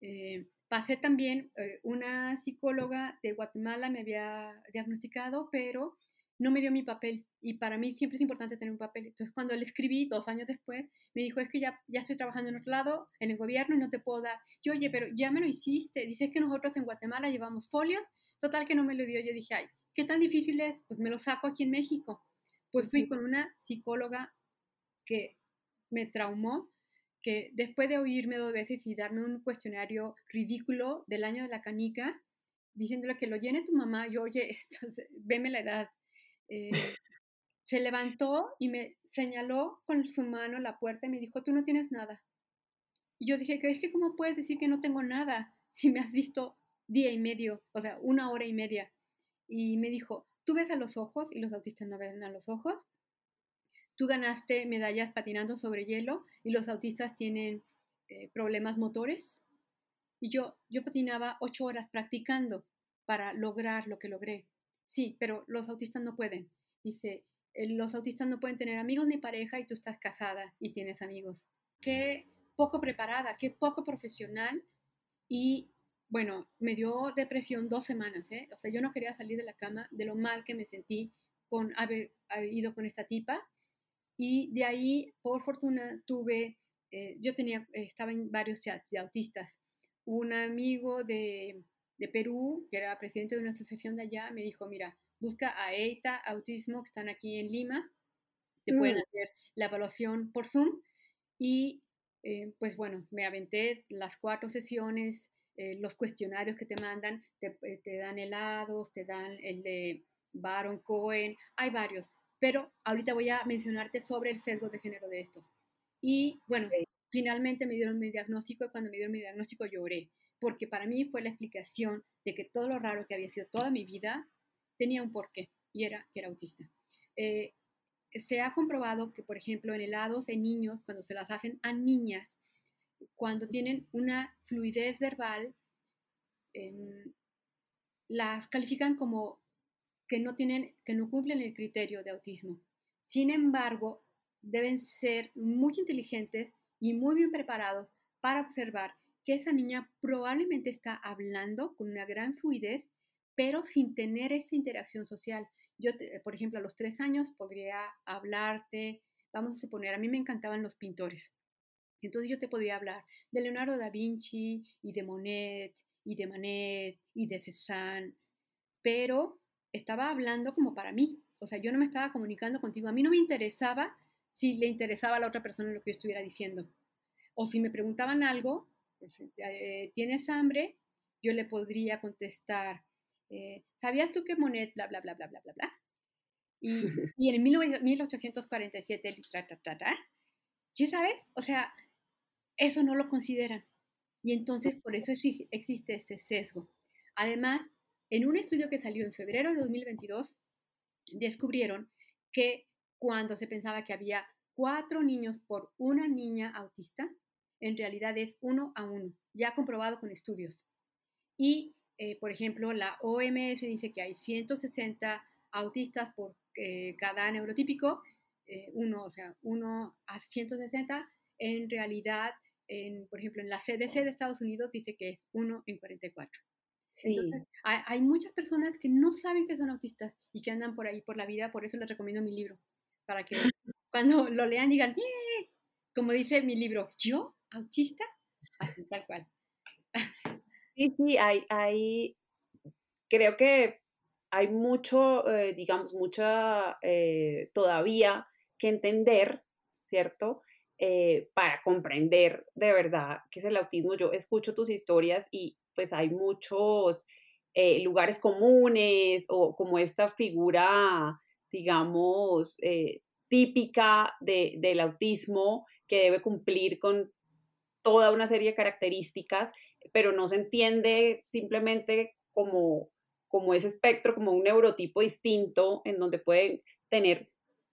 Eh, pasé también, una psicóloga de Guatemala me había diagnosticado, pero no me dio mi papel y para mí siempre es importante tener un papel. Entonces cuando le escribí dos años después, me dijo, es que ya, ya estoy trabajando en otro lado, en el gobierno y no te puedo dar. Yo, oye, pero ya me lo hiciste. Dices que nosotros en Guatemala llevamos folios. Total que no me lo dio. Yo dije, ay, ¿qué tan difícil es? Pues me lo saco aquí en México. Pues fui con una psicóloga que me traumó, que después de oírme dos veces y darme un cuestionario ridículo del año de la canica, diciéndole que lo llene tu mamá, yo, oye, esto, veme la edad, eh, se levantó y me señaló con su mano la puerta y me dijo, tú no tienes nada. Y yo dije, es que cómo puedes decir que no tengo nada si me has visto día y medio, o sea, una hora y media. Y me dijo, tú ves a los ojos y los autistas no ven a los ojos. Tú ganaste medallas patinando sobre hielo y los autistas tienen eh, problemas motores. Y yo, yo patinaba ocho horas practicando para lograr lo que logré. Sí, pero los autistas no pueden. Dice, eh, los autistas no pueden tener amigos ni pareja y tú estás casada y tienes amigos. Qué poco preparada, qué poco profesional. Y bueno, me dio depresión dos semanas, ¿eh? O sea, yo no quería salir de la cama de lo mal que me sentí con haber, ido con esta tipa. Y de ahí, por fortuna, tuve, eh, yo tenía, estaba en varios chats de autistas. Un amigo de de Perú, que era presidente de una asociación de allá, me dijo, mira, busca a EITA Autismo, que están aquí en Lima, te pueden mm. hacer la evaluación por Zoom. Y eh, pues bueno, me aventé las cuatro sesiones, eh, los cuestionarios que te mandan, te, eh, te, dan helados, te dan el de Baron Cohen, hay varios, pero ahorita voy a mencionarte sobre el sesgo de género de estos. Y bueno, finalmente me dieron mi diagnóstico y cuando me dieron mi diagnóstico lloré porque para mí fue la explicación de que todo lo raro que había sido toda mi vida tenía un porqué y era que era autista. Eh, se ha comprobado que, por ejemplo, en helados de niños, cuando se las hacen a niñas, cuando tienen una fluidez verbal, em, las califican como que no, tienen, que no cumplen el criterio de autismo. Sin embargo, deben ser muy inteligentes y muy bien preparados para observar que esa niña probablemente está hablando con una gran fluidez, pero sin tener esa interacción social. Yo, por ejemplo, a los tres años podría hablarte, vamos a suponer, a mí me encantaban los pintores. Entonces yo te podría hablar de Leonardo da Vinci y de Monet y de Manet y de Cézanne, pero estaba hablando como para mí. O sea, yo no me estaba comunicando contigo. A mí no me interesaba si le interesaba a la otra persona lo que yo estuviera diciendo. O si me preguntaban algo, pues, eh, ¿tienes hambre? Yo le podría contestar, eh, ¿sabías tú que Monet, bla, bla, bla, bla, bla, bla, bla? Y, y en 1847, ¿sí sabes? O sea, eso no lo consideran. Y entonces por eso existe ese sesgo. Además, en un estudio que salió en febrero de 2022, descubrieron que cuando se pensaba que había cuatro niños por una niña autista, en realidad es uno a uno, ya comprobado con estudios. Y, eh, por ejemplo, la OMS dice que hay 160 autistas por eh, cada neurotípico, eh, uno, o sea, uno a 160. En realidad, en, por ejemplo, en la CDC de Estados Unidos dice que es uno en 44. Sí. Entonces, hay, hay, muchas personas que no saben que son autistas y que andan por ahí por la vida, por eso les recomiendo mi libro, para que cuando lo lean digan, como dice mi libro, ¿yo? autista, así tal cual. Sí, sí, hay, hay, creo que hay mucho, eh, digamos, mucha eh, todavía que entender, ¿cierto? Eh, para comprender de verdad qué es el autismo. Yo escucho tus historias y pues hay muchos lugares comunes o como esta figura, digamos, típica de, del autismo que debe cumplir con toda una serie de características, pero no se entiende simplemente como, como ese espectro, como un neurotipo distinto en donde pueden tener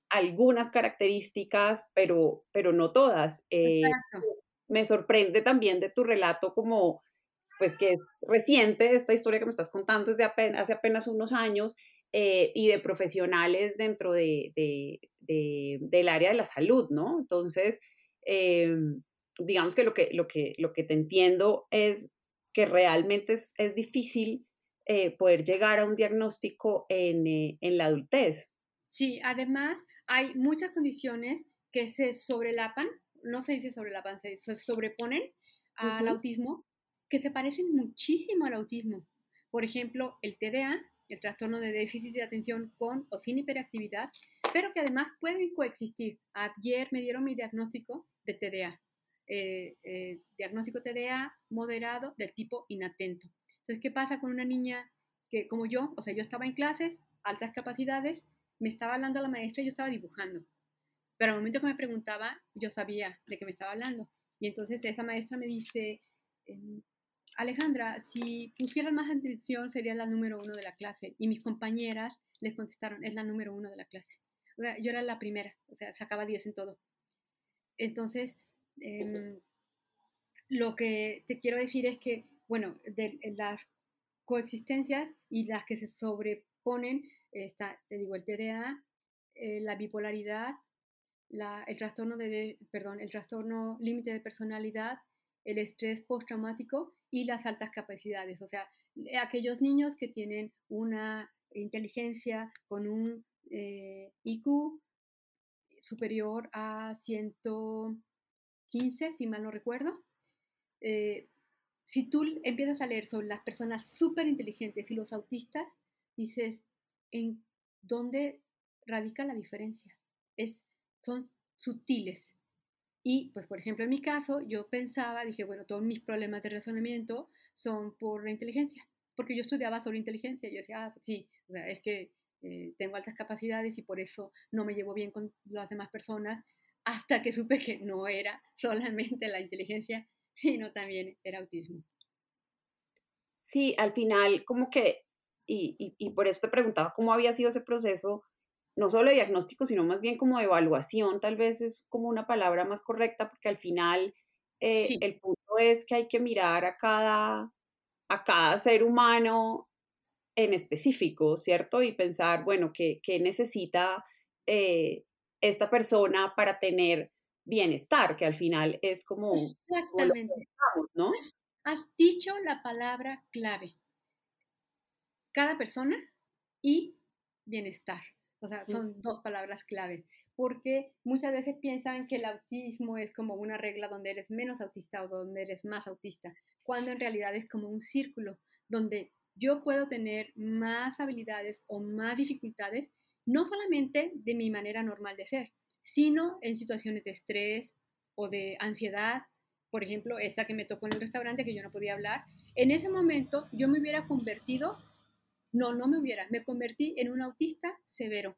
algunas características, pero, pero no todas. Eh, me sorprende también de tu relato como pues que es reciente, esta historia que me estás contando es de apenas, hace apenas unos años, eh, y de profesionales dentro de, del área de la salud, ¿no? Entonces, em, digamos que lo, que lo que lo que te entiendo es que realmente es, es difícil eh, poder llegar a un diagnóstico en, eh, en, la adultez. Sí, además hay muchas condiciones que se sobrelapan, no se dice sobrelapan, se, sobreponen al autismo, que se parecen muchísimo al autismo. Por ejemplo, el TDA, el trastorno de déficit de atención con o sin hiperactividad, pero que además pueden coexistir. Ayer me dieron mi diagnóstico de TDA, eh, eh, diagnóstico TDA moderado del tipo inatento. Entonces, ¿qué pasa con una niña que, como yo, o sea, yo estaba en clases, altas capacidades, me estaba hablando la maestra y yo estaba dibujando. Pero al momento que me preguntaba, yo sabía de qué me estaba hablando. Y entonces esa maestra me dice, em, Alejandra, si pusieras más atención serías la número uno de la clase. Y mis compañeras les contestaron, es la número uno de la clase. O sea, yo era la primera, o sea, sacaba 10 en todo. Entonces, em, lo que te quiero decir es que, bueno, de, las coexistencias y las que se sobreponen, está, te digo, el TDA, eh, la bipolaridad, el trastorno de, perdón, el trastorno límite de personalidad, el estrés postraumático y las altas capacidades, o sea, aquellos niños que tienen una inteligencia con un eh, IQ superior a 115, si mal no recuerdo. Eh, si tú empiezas a leer sobre las personas súper inteligentes y los autistas, dices, ¿en dónde radica la diferencia? Es, son sutiles. Y, pues, por ejemplo, en mi caso, yo pensaba, dije, bueno, todos mis problemas de razonamiento son por la inteligencia, porque yo estudiaba sobre inteligencia. Yo decía, ah, sí, o sea, es que eh, tengo altas capacidades y por eso no me llevo bien con las demás personas, hasta que supe que no era solamente la inteligencia, sino también era autismo. Sí, al final, como que, y, y, y por eso te preguntaba cómo había sido ese proceso no solo de diagnóstico, sino más bien como de evaluación, tal vez es como una palabra más correcta, porque al final eh, el punto es que hay que mirar a cada, a cada ser humano en específico, ¿cierto? Y pensar, bueno, ¿qué, qué necesita eh, esta persona para tener bienestar? Que al final es como... Exactamente. ¿no? Has dicho la palabra clave. Cada persona y bienestar. O sea, son dos palabras clave, porque muchas veces piensan que el autismo es como una regla donde eres menos autista o donde eres más autista, cuando en realidad es como un círculo donde yo puedo tener más habilidades o más dificultades, no solamente de mi manera normal de ser, sino en situaciones de estrés o de ansiedad, por ejemplo, esa que me tocó en el restaurante que yo no podía hablar, en ese momento yo me hubiera convertido no, no me hubiera. Me convertí en un autista severo,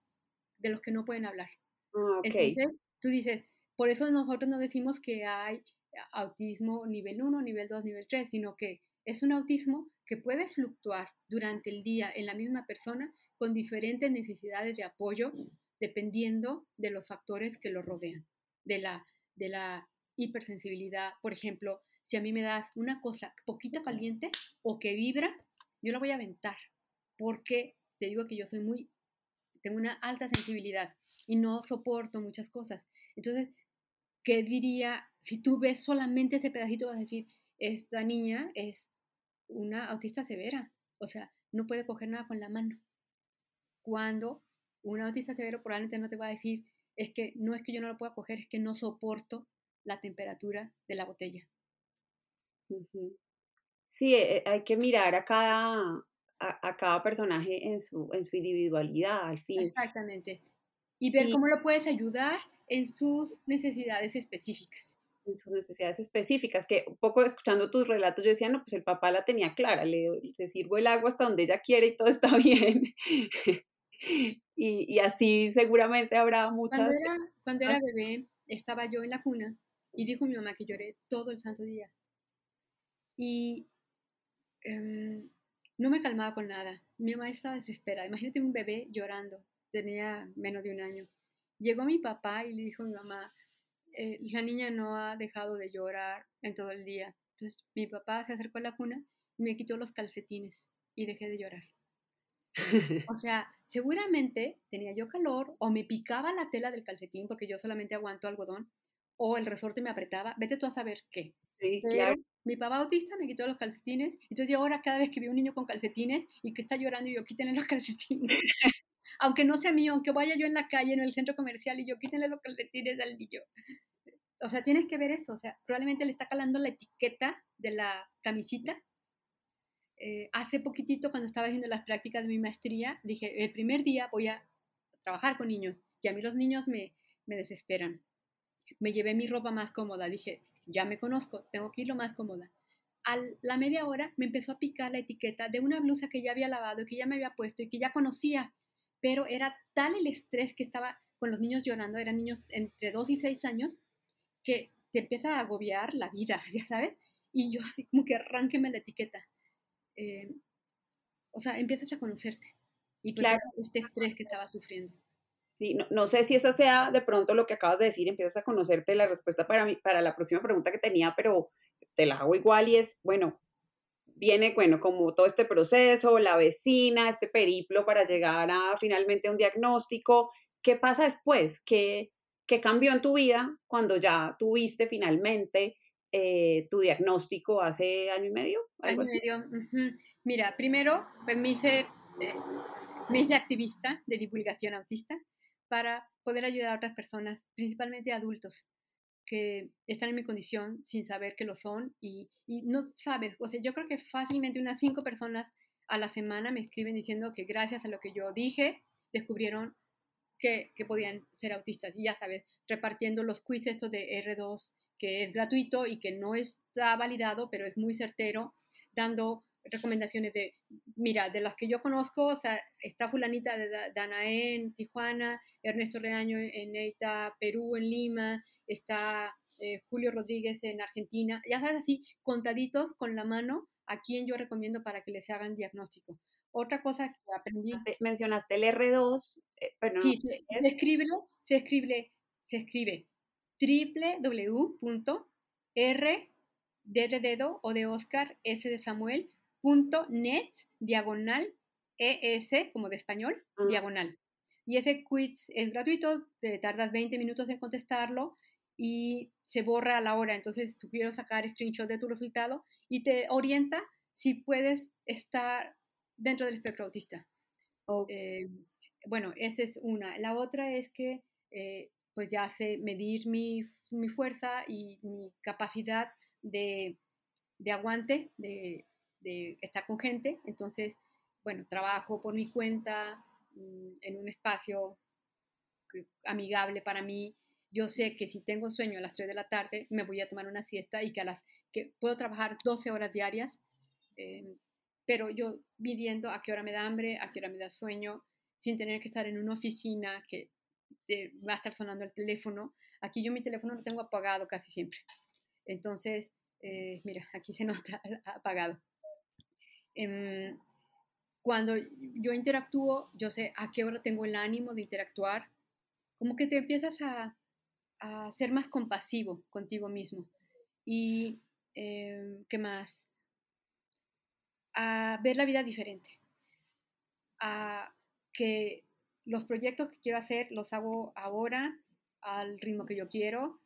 de los que no pueden hablar. Ah, Entonces, tú dices, por eso nosotros no decimos que hay autismo nivel 1, nivel 2, nivel 3, sino que es un autismo que puede fluctuar durante el día en la misma persona con diferentes necesidades de apoyo dependiendo de los factores que lo rodean, de la, de la hipersensibilidad. Por ejemplo, si a mí me das una cosa poquita caliente o que vibra, yo la voy a aventar porque te digo que yo soy muy, tengo una alta sensibilidad y no soporto muchas cosas. Entonces, ¿qué diría? Si tú ves solamente ese pedacito, vas a decir, esta niña es una autista severa, o sea, no puede coger nada con la mano. Cuando un autista severo probablemente no te va a decir, es que no es que yo no lo pueda coger, es que no soporto la temperatura de la botella. Sí, eh, hay que mirar a cada, a, cada personaje en su, en su individualidad, al fin. Exactamente. Y ver cómo lo puedes ayudar en sus necesidades específicas. En sus necesidades específicas, que un poco escuchando tus relatos, yo decía, no, pues el papá la tenía clara, le, le sirvo el agua hasta donde ella quiere y todo está bien. y, y, así seguramente habrá muchas... Cuando era, cuando era bebé, estaba yo en la cuna y dijo mi mamá que lloré todo el santo día. Y em, no me calmaba con nada. Mi mamá estaba desesperada. Imagínate un bebé llorando. Tenía menos de un año. Llegó mi papá y le dijo a mi mamá, eh, la niña no ha dejado de llorar en todo el día. Entonces mi papá se acercó a la cuna y me quitó los calcetines y dejé de llorar. O sea, seguramente tenía yo calor o me picaba la tela del calcetín porque yo solamente aguanto algodón o el resorte me apretaba, vete tú a saber qué. Sí, claro. Mi papá autista me quitó los calcetines, entonces yo ahora cada vez que veo un niño con calcetines y que está llorando, yo quítenle los calcetines. aunque no sea mío, aunque vaya yo en la calle, en el centro comercial y yo quítenle los calcetines al niño. O sea, tienes que ver eso, o sea, probablemente le está calando la etiqueta de la camisita. Eh, hace poquitito, cuando estaba haciendo las prácticas de mi maestría, dije, el primer día voy a trabajar con niños y a mí los niños me, me desesperan me llevé mi ropa más cómoda. Dije, ya me conozco, tengo que ir lo más cómoda. A la media hora me empezó a picar la etiqueta de una blusa que ya había lavado y que ya me había puesto y que ya conocía, pero era tal el estrés que estaba con los niños llorando, eran niños entre 2 y 6 años, que te empieza a agobiar la vida, ya sabes, y yo así como que arránqueme la etiqueta. Eh, o sea, empiezas a conocerte y pues claro. este estrés que estaba sufriendo. Sí, no, sé si esa sea de pronto lo que acabas de decir, empiezas a conocerte la respuesta para, mí, para la próxima pregunta que tenía, pero te la hago igual y es, bueno, viene, bueno, como todo este proceso, la vecina, este periplo para llegar a finalmente un diagnóstico. ¿Qué pasa después? ¿Qué, qué cambió en tu vida cuando ya tuviste finalmente eh, tu diagnóstico hace año y medio? Año y medio. Mira, primero pues, me, hice, eh, me hice activista de divulgación autista para poder ayudar a otras personas, principalmente adultos que están en mi condición sin saber que lo son y, no sabes, o sea, yo creo que fácilmente unas cinco personas a la semana me escriben diciendo que gracias a lo que yo dije, descubrieron que, que podían ser autistas. Y ya sabes, repartiendo los quiz estos de R2, que es gratuito y que no está validado, pero es muy certero, dando recomendaciones de, mira, de las que yo conozco, o sea, está fulanita de Danae en Tijuana, Ernesto Reaño en EITA, Perú, en Lima, está eh, Julio Rodríguez en Argentina, ya sabes así, contaditos con la mano a quien yo recomiendo para que les hagan diagnóstico. Otra cosa que aprendí... Mencionaste el R2, eh, sí, se, escribe, se escribe, se escribe www.r de dedo o de Oscar, S de Samuel, net diagonal ES, como de español, ah. diagonal. Y ese quiz es gratuito, te tardas 20 minutos en contestarlo y se borra a la hora. Entonces, sugiero sacar screenshot de tu resultado y te orienta si puedes estar dentro del espectro autista. Eh, bueno, esa es una. La otra es que eh, pues ya sé medir mi, mi, fuerza y mi capacidad de, de aguante, de, de estar con gente. Entonces, bueno, trabajo por mi cuenta mm, en un espacio amigable para mí. Yo sé que si tengo sueño a las 3 de la tarde, me voy a tomar una siesta y que a las que puedo trabajar 12 horas diarias, eh, pero yo midiendo a qué hora me da hambre, a qué hora me da sueño, sin tener que estar en una oficina que va a estar sonando el teléfono. Aquí yo mi teléfono lo tengo apagado casi siempre. Entonces, eh, mira, aquí se nota apagado. Em, cuando yo interactúo, yo sé a qué hora tengo el ánimo de interactuar, como que te empiezas a, ser más compasivo contigo mismo. Y, em, ¿qué más? A ver la vida diferente. A que los proyectos que quiero hacer los hago ahora al ritmo que yo quiero.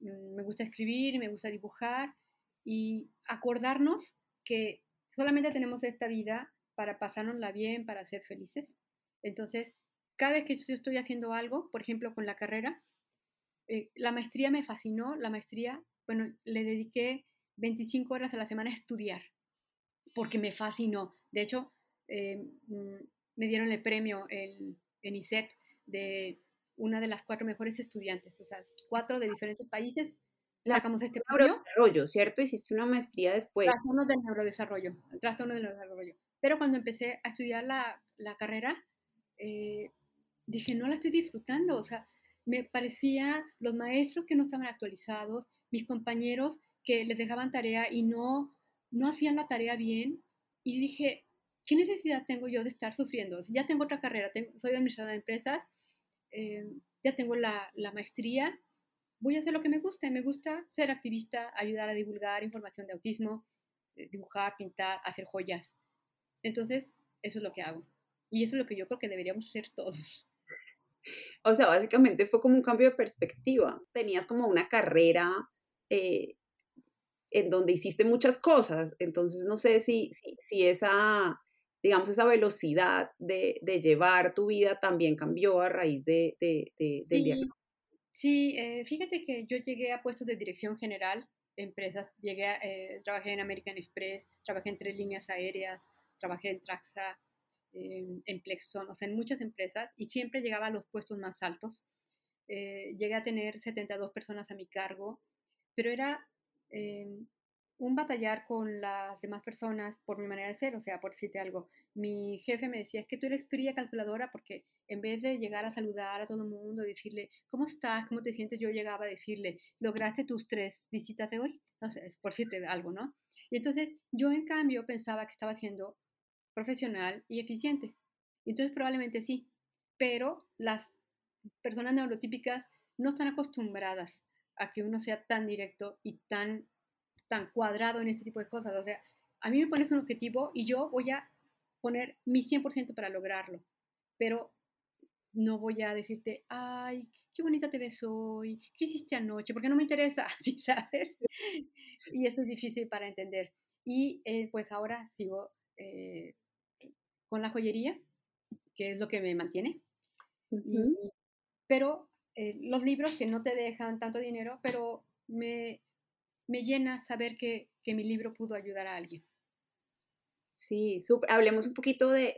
Mm, me gusta escribir, me gusta dibujar y acordarnos que solamente tenemos esta vida para pasárnosla bien, para ser felices. Entonces, cada vez que yo estoy haciendo algo, por ejemplo, con la carrera, eh, la maestría me fascinó, la maestría, bueno, le dediqué 25 horas a la semana a estudiar, porque me fascinó. De hecho, eh, mm, me dieron el premio el, en ISEP de una de las cuatro mejores estudiantes, o sea, cuatro de diferentes países la sacamos este neurodesarrollo, ¿cierto? Hiciste una maestría después. Trastornos del neurodesarrollo, trastornos del neurodesarrollo. Pero cuando empecé a estudiar la, la carrera, eh, dije, no la estoy disfrutando, o sea, me parecía los maestros que no estaban actualizados, mis compañeros que les dejaban tarea y no, no hacían la tarea bien, y dije, ¿qué necesidad tengo yo de estar sufriendo? Ya tengo otra carrera, tengo, soy administradora de empresas, eh, ya tengo la, la maestría, voy a hacer lo que me gusta. Me gusta ser activista, ayudar a divulgar información de autismo, eh, dibujar, pintar, hacer joyas. Entonces, eso es lo que hago. Y eso es lo que yo creo que deberíamos hacer todos. O sea, básicamente fue como un cambio de perspectiva. Tenías como una carrera eh, en donde hiciste muchas cosas. Entonces, no sé si, si, esa, digamos, esa velocidad de, llevar tu vida también cambió a raíz de, de, del diagnóstico. Sí, eh, fíjate que yo llegué a puestos de dirección general, empresas, llegué eh, trabajé en American Express, trabajé en tres líneas aéreas, trabajé en Traxa, en Plexon, o sea, en muchas empresas y siempre llegaba a los puestos más altos. Eh, llegué a tener 72 personas a mi cargo, pero era un batallar con las demás personas por mi manera de ser, o sea, por decirte algo. Mi jefe me decía, es que tú eres fría calculadora porque en vez de llegar a saludar a todo el mundo, decirle, ¿cómo estás? ¿Cómo te sientes? Yo llegaba a decirle, ¿lograste tus tres visitas de hoy? No sé, por decirte algo, ¿no? Y entonces yo en cambio pensaba que estaba siendo profesional y eficiente. Entonces probablemente sí, pero las personas neurotípicas no están acostumbradas a que uno sea tan directo y tan tan cuadrado en este tipo de cosas. O sea, a mí me pones un objetivo y yo voy a poner mi 100% para lograrlo, pero no voy a decirte, ay, qué bonita te ves hoy, qué hiciste anoche, porque no me interesa, ¿sí sabes? Y eso es difícil para entender. Y eh, pues ahora sigo eh, con la joyería, que es lo que me mantiene. pero eh, los libros que no te dejan tanto dinero, pero me, me llena saber que, mi libro pudo ayudar a alguien. Sí, hablemos un poquito de,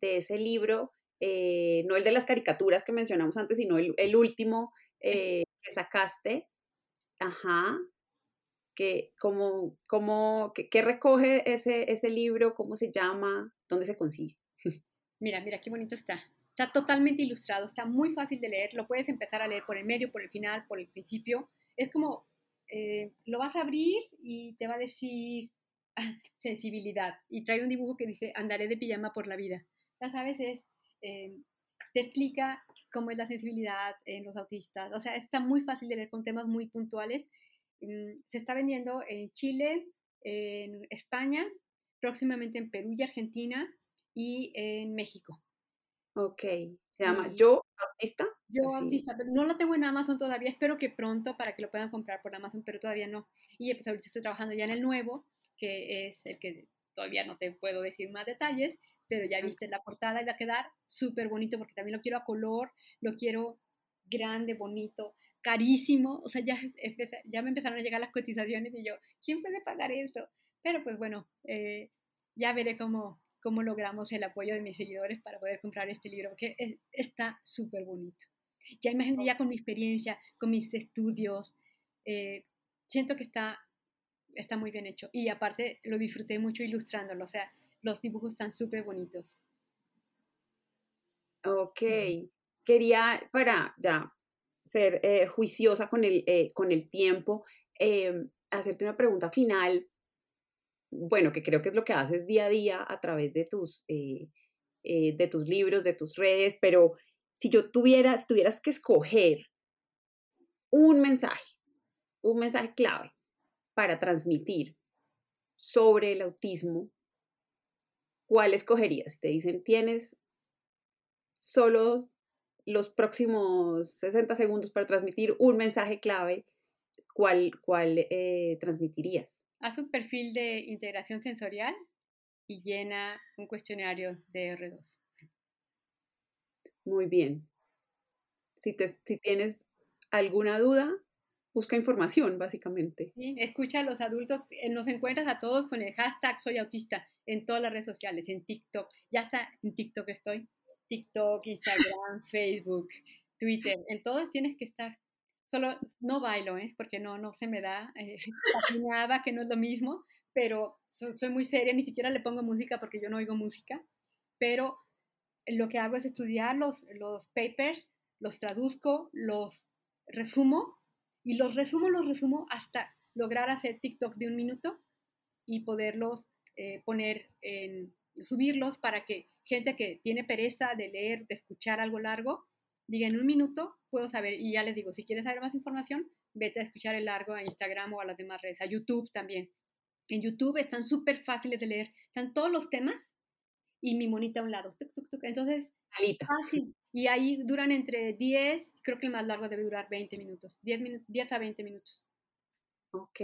ese libro, eh, no el de las caricaturas que mencionamos antes, sino el, último eh, que sacaste. Ajá. Que, como, como, ¿Qué recoge ese, ese libro? ¿Cómo se llama? ¿Dónde se consigue? Mira, mira, qué bonito está. Está totalmente ilustrado, está muy fácil de leer. Lo puedes empezar a leer por el medio, por el final, por el principio. Es como eh, lo vas a abrir y te va a decir sensibilidad. Y trae un dibujo que dice, andaré de pijama por la vida. Ya sabes, es, eh, te explica cómo es la sensibilidad en los autistas. O sea, está muy fácil de leer con temas muy puntuales. Mm, se está vendiendo en Chile, en España, próximamente en Perú y Argentina y en México. Ok, se llama Yo Autista. Yo Autista, pero no lo tengo en Amazon todavía, espero que pronto para que lo puedan comprar por Amazon, pero todavía no. Y pues ahorita estoy trabajando ya en el nuevo, que es el que todavía no te puedo decir más detalles, pero ya viste la portada y va a quedar súper bonito porque también lo quiero a color, lo quiero grande, bonito, carísimo, o sea, ya, ya me empezaron a llegar las cotizaciones y yo, ¿quién puede pagar esto? Pero pues bueno, eh, ya veré cómo, cómo logramos el apoyo de mis seguidores para poder comprar este libro, porque está súper bonito. Ya imagínate, ya con mi experiencia, con mis estudios, eh, siento que está, está muy bien hecho. Y aparte lo disfruté mucho ilustrándolo, o sea, los dibujos están súper bonitos. Ok, quería, para ya ser eh, juiciosa con el, eh, con el tiempo, hacerte una pregunta final bueno, que creo que es lo que haces día a día a través de tus, eh, eh, de tus libros, de tus redes, pero si yo tuviera, tuvieras que escoger un mensaje, un mensaje clave para transmitir sobre el autismo, ¿cuál escogerías? Te dicen, tienes solo los próximos 60 segundos para transmitir un mensaje clave, ¿cuál, cuál eh, transmitirías? Haz un perfil de integración sensorial y llena un cuestionario de R2. Muy bien. Si, si tienes alguna duda, busca información, básicamente. Sí, escucha a los adultos. Eh, nos encuentras a todos con el hashtag soy autista en todas las redes sociales, en TikTok. Ya está en TikTok estoy. TikTok, Instagram, Facebook, Twitter. En todos tienes que estar. Solo no bailo, ¿eh? porque no, no se me da. Eh, que no es lo mismo, pero soy muy seria, ni siquiera le pongo música porque yo no oigo música. Pero lo que hago es estudiar los, los papers, los traduzco, los resumo y los resumo, los resumo hasta lograr hacer TikTok de un minuto y poderlos eh, poner en, subirlos para que gente que tiene pereza de leer, de escuchar algo largo, diga en un minuto, puedo saber. Y ya les digo, si quieres saber más información, vete a escuchar el largo a Instagram o a las demás redes, a YouTube también. En YouTube están súper fáciles de leer, están todos los temas y mi monita a un lado. Entonces, fácil. Y ahí duran entre 10, creo que el más largo debe durar 20 minutos, 10, 10 a 20 minutos. Ok,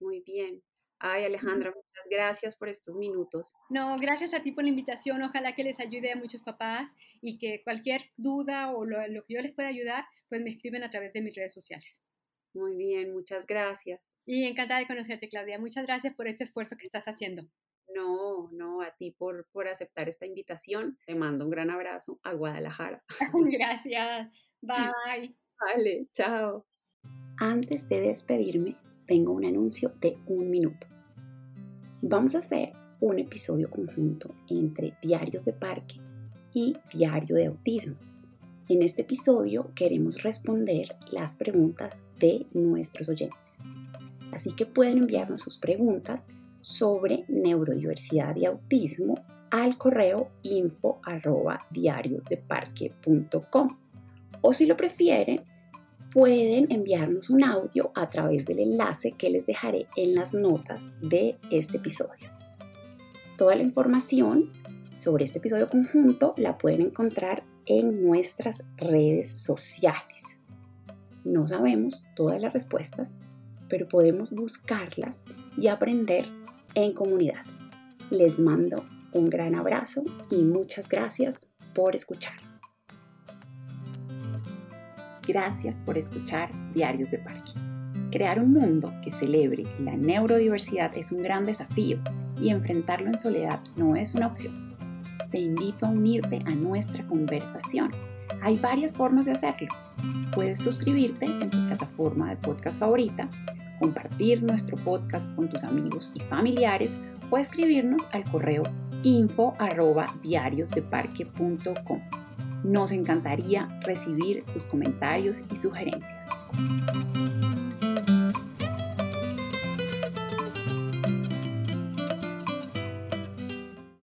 muy bien. Ay, Alejandra, muchas gracias por estos minutos. No, gracias a ti por la invitación. Ojalá que les ayude a muchos papás y que cualquier duda o lo, que yo les pueda ayudar, pues me escriben a través de mis redes sociales. Muy bien, muchas gracias. Y encantada de conocerte, Claudia. Muchas gracias por este esfuerzo que estás haciendo. No, no, a ti por, por aceptar esta invitación. Te mando un gran abrazo a Guadalajara. gracias. Bye. Vale, chao. Antes de despedirme, tengo un anuncio de un minuto. Vamos a hacer un episodio conjunto entre Diarios de Parque y Diario de Autismo. En este episodio queremos responder las preguntas de nuestros oyentes. Así que pueden enviarnos sus preguntas sobre neurodiversidad y autismo al correo info diariosdeparque.com o si lo prefieren pueden enviarnos un audio a través del enlace que les dejaré en las notas de este episodio. Toda la información sobre este episodio conjunto la pueden encontrar en nuestras redes sociales. No sabemos todas las respuestas, pero podemos buscarlas y aprender en comunidad. Les mando un gran abrazo y muchas gracias por escuchar. Gracias por escuchar Diarios de Parque. Crear un mundo que celebre la neurodiversidad es un gran desafío y enfrentarlo en soledad no es una opción. Te invito a unirte a nuestra conversación. Hay varias formas de hacerlo. Puedes suscribirte en tu plataforma de podcast favorita, compartir nuestro podcast con tus amigos y familiares o escribirnos al correo info. Nos encantaría recibir tus comentarios y sugerencias.